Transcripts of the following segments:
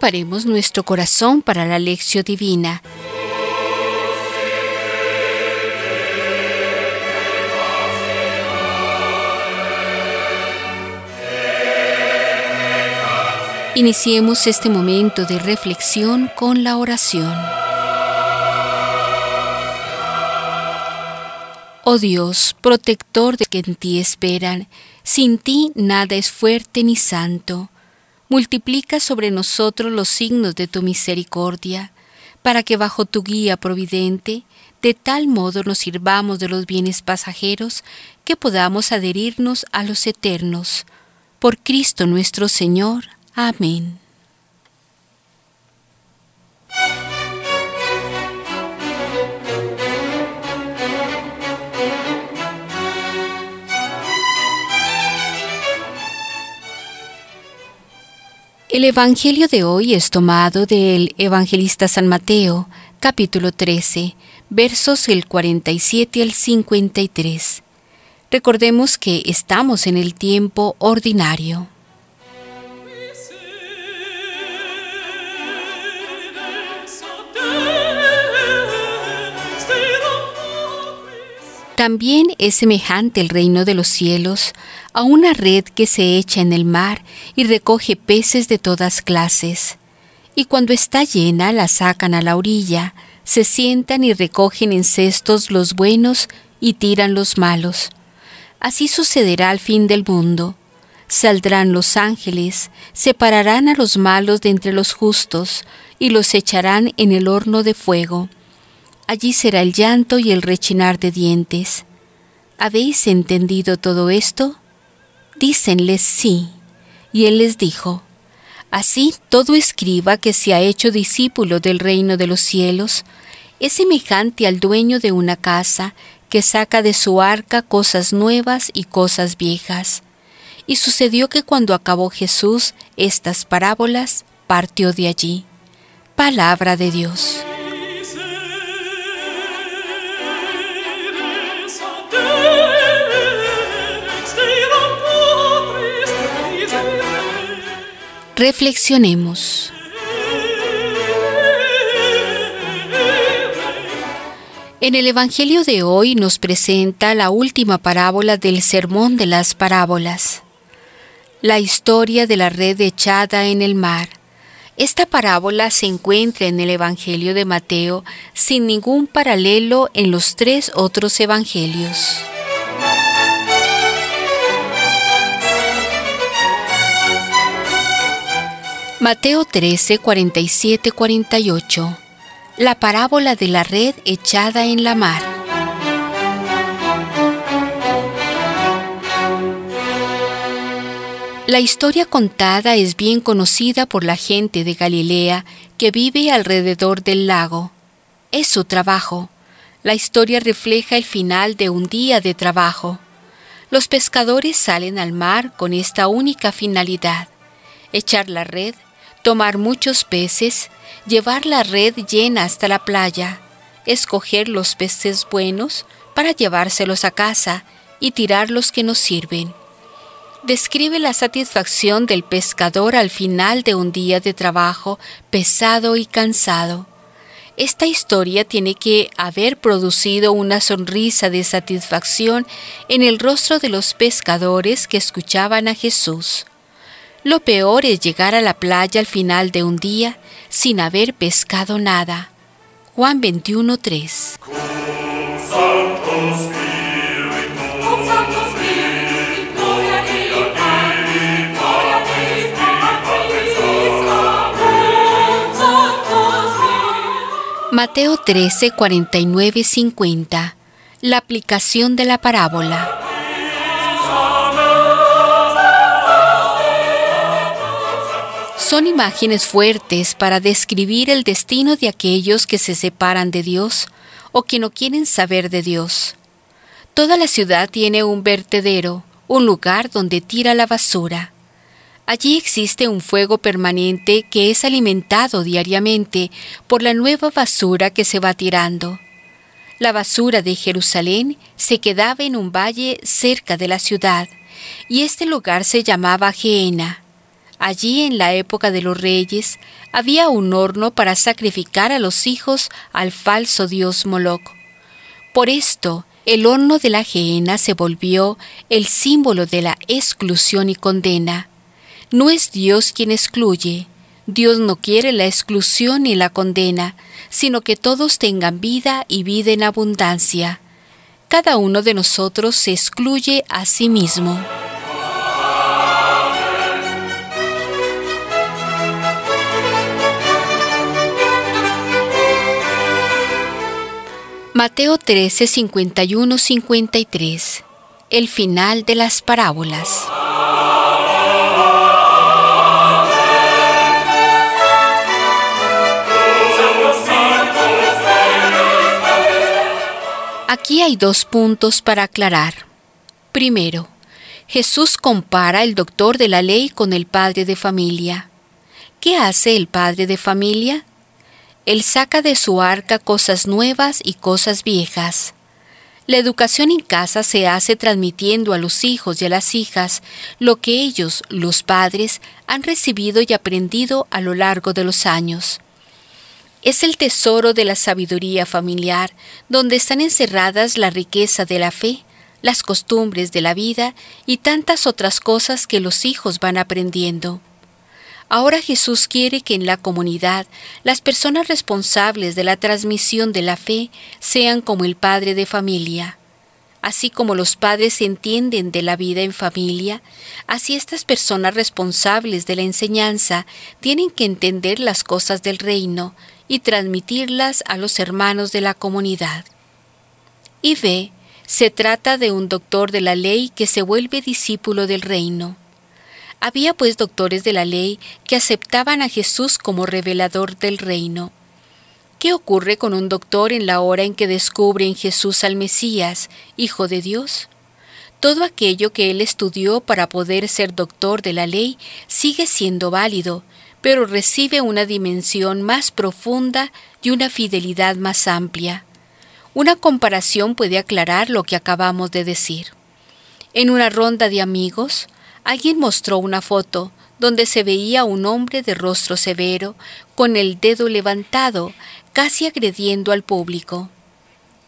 Preparemos nuestro corazón para la lección divina. Iniciemos este momento de reflexión con la oración. Oh Dios, protector de que en ti esperan, sin ti nada es fuerte ni santo. Multiplica sobre nosotros los signos de tu misericordia, para que bajo tu guía providente, de tal modo nos sirvamos de los bienes pasajeros que podamos adherirnos a los eternos. Por Cristo nuestro Señor. Amén. El Evangelio de hoy es tomado del Evangelista San Mateo, capítulo 13, versos el 47 al 53. Recordemos que estamos en el tiempo ordinario. También es semejante el reino de los cielos a una red que se echa en el mar y recoge peces de todas clases. Y cuando está llena la sacan a la orilla, se sientan y recogen en cestos los buenos y tiran los malos. Así sucederá al fin del mundo. Saldrán los ángeles, separarán a los malos de entre los justos, y los echarán en el horno de fuego allí será el llanto y el rechinar de dientes. ¿Habéis entendido todo esto? Dícenles sí. Y él les dijo, Así todo escriba que se ha hecho discípulo del reino de los cielos es semejante al dueño de una casa que saca de su arca cosas nuevas y cosas viejas. Y sucedió que cuando acabó Jesús estas parábolas, partió de allí. Palabra de Dios. Reflexionemos. En el Evangelio de hoy nos presenta la última parábola del Sermón de las Parábolas, la historia de la red echada en el mar. Esta parábola se encuentra en el Evangelio de Mateo sin ningún paralelo en los tres otros Evangelios. Mateo 13, 47, 48. La parábola de la red echada en la mar. La historia contada es bien conocida por la gente de Galilea que vive alrededor del lago. Es su trabajo. La historia refleja el final de un día de trabajo. Los pescadores salen al mar con esta única finalidad, echar la red tomar muchos peces, llevar la red llena hasta la playa, escoger los peces buenos para llevárselos a casa y tirar los que no sirven. Describe la satisfacción del pescador al final de un día de trabajo pesado y cansado. Esta historia tiene que haber producido una sonrisa de satisfacción en el rostro de los pescadores que escuchaban a Jesús. Lo peor es llegar a la playa al final de un día sin haber pescado nada. Juan 21:3 Mateo 13, 49, 50. La aplicación de la parábola. Son imágenes fuertes para describir el destino de aquellos que se separan de Dios o que no quieren saber de Dios. Toda la ciudad tiene un vertedero, un lugar donde tira la basura. Allí existe un fuego permanente que es alimentado diariamente por la nueva basura que se va tirando. La basura de Jerusalén se quedaba en un valle cerca de la ciudad, y este lugar se llamaba Geena. Allí en la época de los reyes había un horno para sacrificar a los hijos al falso dios Moloch. Por esto, el horno de la gehenna se volvió el símbolo de la exclusión y condena. No es Dios quien excluye. Dios no quiere la exclusión ni la condena, sino que todos tengan vida y vida en abundancia. Cada uno de nosotros se excluye a sí mismo. Mateo 13, 51, 53. El final de las parábolas. Aquí hay dos puntos para aclarar. Primero, Jesús compara el doctor de la ley con el padre de familia. ¿Qué hace el padre de familia? Él saca de su arca cosas nuevas y cosas viejas. La educación en casa se hace transmitiendo a los hijos y a las hijas lo que ellos, los padres, han recibido y aprendido a lo largo de los años. Es el tesoro de la sabiduría familiar, donde están encerradas la riqueza de la fe, las costumbres de la vida y tantas otras cosas que los hijos van aprendiendo. Ahora Jesús quiere que en la comunidad las personas responsables de la transmisión de la fe sean como el padre de familia. Así como los padres entienden de la vida en familia, así estas personas responsables de la enseñanza tienen que entender las cosas del reino y transmitirlas a los hermanos de la comunidad. Y ve, se trata de un doctor de la ley que se vuelve discípulo del reino. Había pues doctores de la ley que aceptaban a Jesús como revelador del reino. ¿Qué ocurre con un doctor en la hora en que descubre en Jesús al Mesías, Hijo de Dios? Todo aquello que él estudió para poder ser doctor de la ley sigue siendo válido, pero recibe una dimensión más profunda y una fidelidad más amplia. Una comparación puede aclarar lo que acabamos de decir. En una ronda de amigos, alguien mostró una foto donde se veía un hombre de rostro severo, con el dedo levantado, casi agrediendo al público.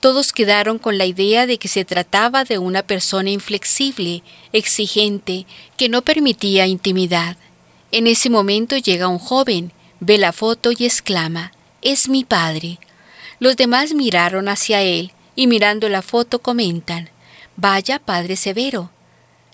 Todos quedaron con la idea de que se trataba de una persona inflexible, exigente, que no permitía intimidad. En ese momento llega un joven, ve la foto y exclama, Es mi padre. Los demás miraron hacia él y mirando la foto comentan, Vaya padre severo.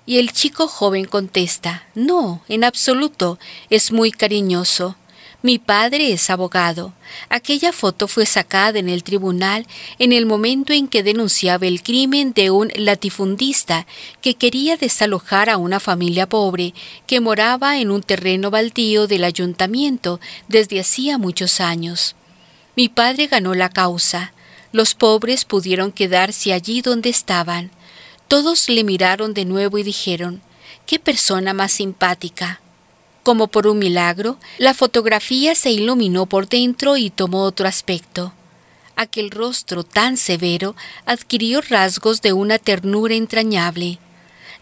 Y el chico joven contesta, No, en absoluto, es muy cariñoso. Mi padre es abogado. Aquella foto fue sacada en el tribunal en el momento en que denunciaba el crimen de un latifundista que quería desalojar a una familia pobre que moraba en un terreno baldío del ayuntamiento desde hacía muchos años. Mi padre ganó la causa. Los pobres pudieron quedarse allí donde estaban. Todos le miraron de nuevo y dijeron, ¡qué persona más simpática! Como por un milagro, la fotografía se iluminó por dentro y tomó otro aspecto. Aquel rostro tan severo adquirió rasgos de una ternura entrañable.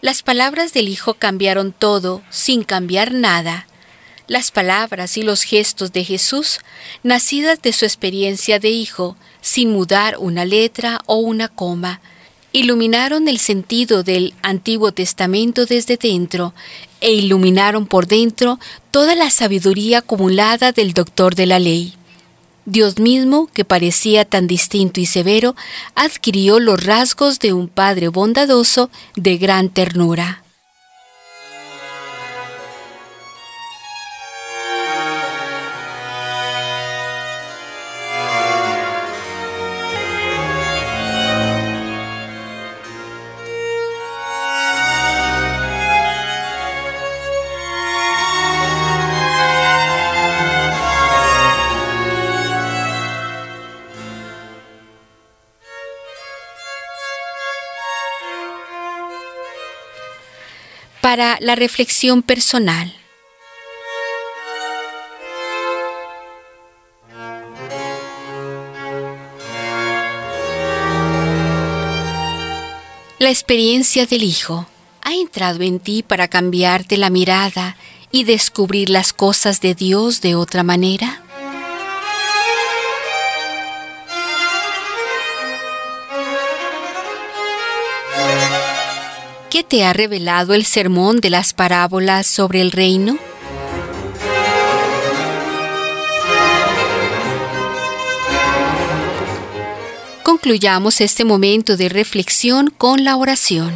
Las palabras del Hijo cambiaron todo, sin cambiar nada. Las palabras y los gestos de Jesús, nacidas de su experiencia de Hijo, sin mudar una letra o una coma, iluminaron el sentido del Antiguo Testamento desde dentro e iluminaron por dentro toda la sabiduría acumulada del doctor de la ley. Dios mismo, que parecía tan distinto y severo, adquirió los rasgos de un Padre bondadoso de gran ternura. Para la reflexión personal. La experiencia del Hijo ha entrado en ti para cambiarte la mirada y descubrir las cosas de Dios de otra manera? Te ha revelado el sermón de las parábolas sobre el reino? Concluyamos este momento de reflexión con la oración.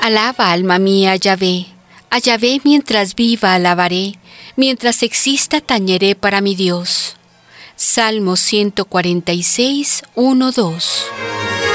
Alaba alma mía Yahvé, Yahvé mientras viva alabaré, mientras exista tañeré para mi Dios. Salmo 146, 1, 2.